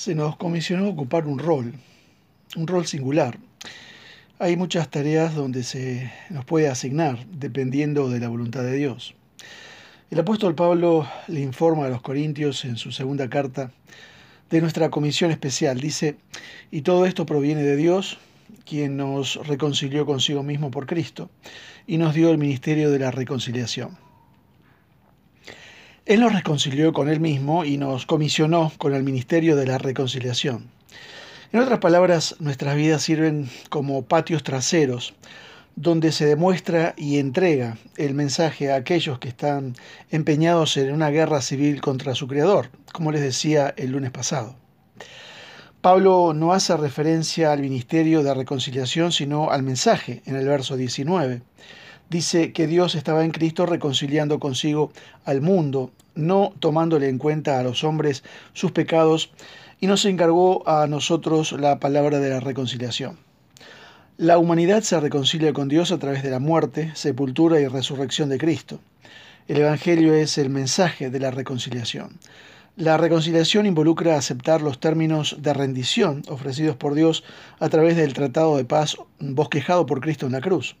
se nos comisionó ocupar un rol, un rol singular. Hay muchas tareas donde se nos puede asignar dependiendo de la voluntad de Dios. El apóstol Pablo le informa a los Corintios en su segunda carta de nuestra comisión especial. Dice, y todo esto proviene de Dios, quien nos reconcilió consigo mismo por Cristo y nos dio el ministerio de la reconciliación. Él nos reconcilió con Él mismo y nos comisionó con el ministerio de la reconciliación. En otras palabras, nuestras vidas sirven como patios traseros donde se demuestra y entrega el mensaje a aquellos que están empeñados en una guerra civil contra su Creador, como les decía el lunes pasado. Pablo no hace referencia al ministerio de reconciliación, sino al mensaje en el verso 19. Dice que Dios estaba en Cristo reconciliando consigo al mundo, no tomándole en cuenta a los hombres sus pecados, y nos encargó a nosotros la palabra de la reconciliación. La humanidad se reconcilia con Dios a través de la muerte, sepultura y resurrección de Cristo. El Evangelio es el mensaje de la reconciliación. La reconciliación involucra aceptar los términos de rendición ofrecidos por Dios a través del tratado de paz bosquejado por Cristo en la cruz.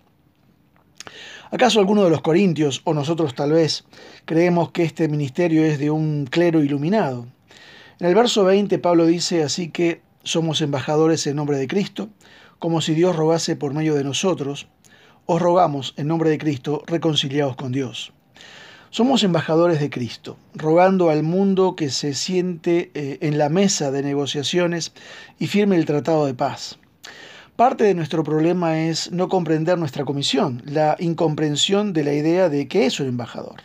¿Acaso alguno de los corintios, o nosotros tal vez, creemos que este ministerio es de un clero iluminado? En el verso 20 Pablo dice así que somos embajadores en nombre de Cristo, como si Dios rogase por medio de nosotros, os rogamos en nombre de Cristo, reconciliados con Dios. Somos embajadores de Cristo, rogando al mundo que se siente eh, en la mesa de negociaciones y firme el tratado de paz. Parte de nuestro problema es no comprender nuestra comisión, la incomprensión de la idea de qué es un embajador.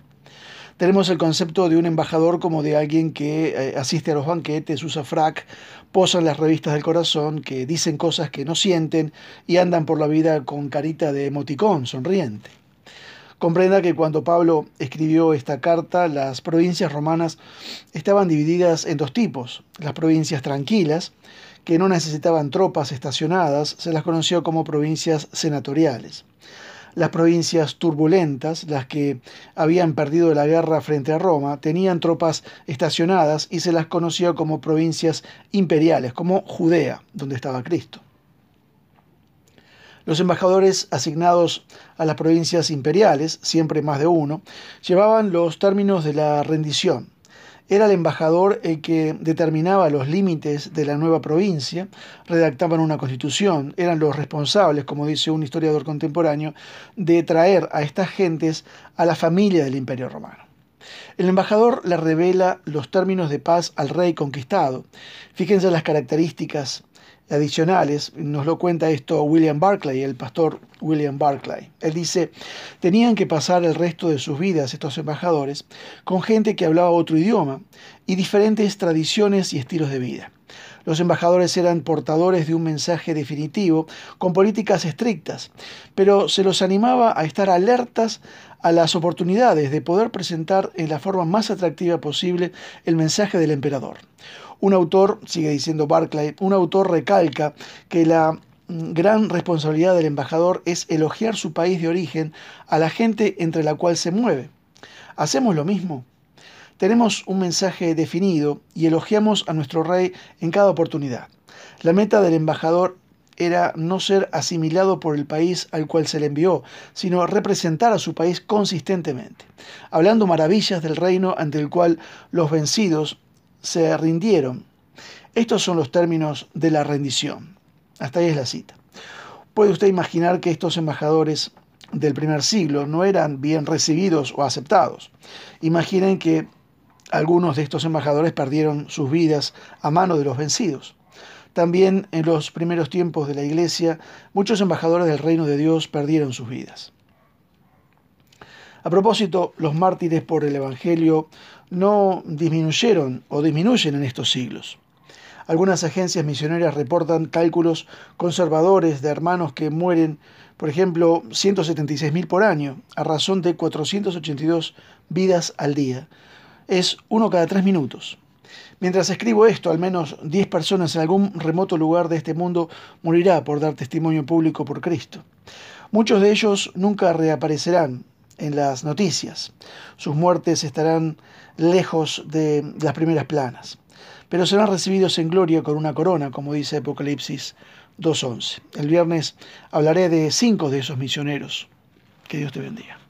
Tenemos el concepto de un embajador como de alguien que eh, asiste a los banquetes, usa frac, posa en las revistas del corazón, que dicen cosas que no sienten y andan por la vida con carita de emoticón, sonriente. Comprenda que cuando Pablo escribió esta carta, las provincias romanas estaban divididas en dos tipos. Las provincias tranquilas, que no necesitaban tropas estacionadas, se las conoció como provincias senatoriales las provincias turbulentas, las que habían perdido la guerra frente a Roma, tenían tropas estacionadas y se las conocía como provincias imperiales, como Judea, donde estaba Cristo. Los embajadores asignados a las provincias imperiales, siempre más de uno, llevaban los términos de la rendición, era el embajador el que determinaba los límites de la nueva provincia, redactaban una constitución, eran los responsables, como dice un historiador contemporáneo, de traer a estas gentes a la familia del imperio romano. El embajador le revela los términos de paz al rey conquistado. Fíjense las características adicionales, nos lo cuenta esto William Barclay, el pastor William Barclay. Él dice, tenían que pasar el resto de sus vidas estos embajadores con gente que hablaba otro idioma y diferentes tradiciones y estilos de vida. Los embajadores eran portadores de un mensaje definitivo con políticas estrictas, pero se los animaba a estar alertas a las oportunidades de poder presentar en la forma más atractiva posible el mensaje del emperador. Un autor, sigue diciendo Barclay, un autor recalca que la mm, gran responsabilidad del embajador es elogiar su país de origen a la gente entre la cual se mueve. ¿Hacemos lo mismo? Tenemos un mensaje definido y elogiamos a nuestro rey en cada oportunidad. La meta del embajador era no ser asimilado por el país al cual se le envió, sino representar a su país consistentemente, hablando maravillas del reino ante el cual los vencidos se rindieron. Estos son los términos de la rendición. Hasta ahí es la cita. Puede usted imaginar que estos embajadores del primer siglo no eran bien recibidos o aceptados. Imaginen que algunos de estos embajadores perdieron sus vidas a mano de los vencidos. También en los primeros tiempos de la iglesia, muchos embajadores del reino de Dios perdieron sus vidas. A propósito, los mártires por el Evangelio no disminuyeron o disminuyen en estos siglos. Algunas agencias misioneras reportan cálculos conservadores de hermanos que mueren, por ejemplo, 176.000 por año, a razón de 482 vidas al día. Es uno cada tres minutos. Mientras escribo esto, al menos 10 personas en algún remoto lugar de este mundo morirá por dar testimonio público por Cristo. Muchos de ellos nunca reaparecerán en las noticias. Sus muertes estarán lejos de las primeras planas. pero serán recibidos en gloria con una corona, como dice Apocalipsis 2.11. El viernes hablaré de cinco de esos misioneros. Que Dios te bendiga.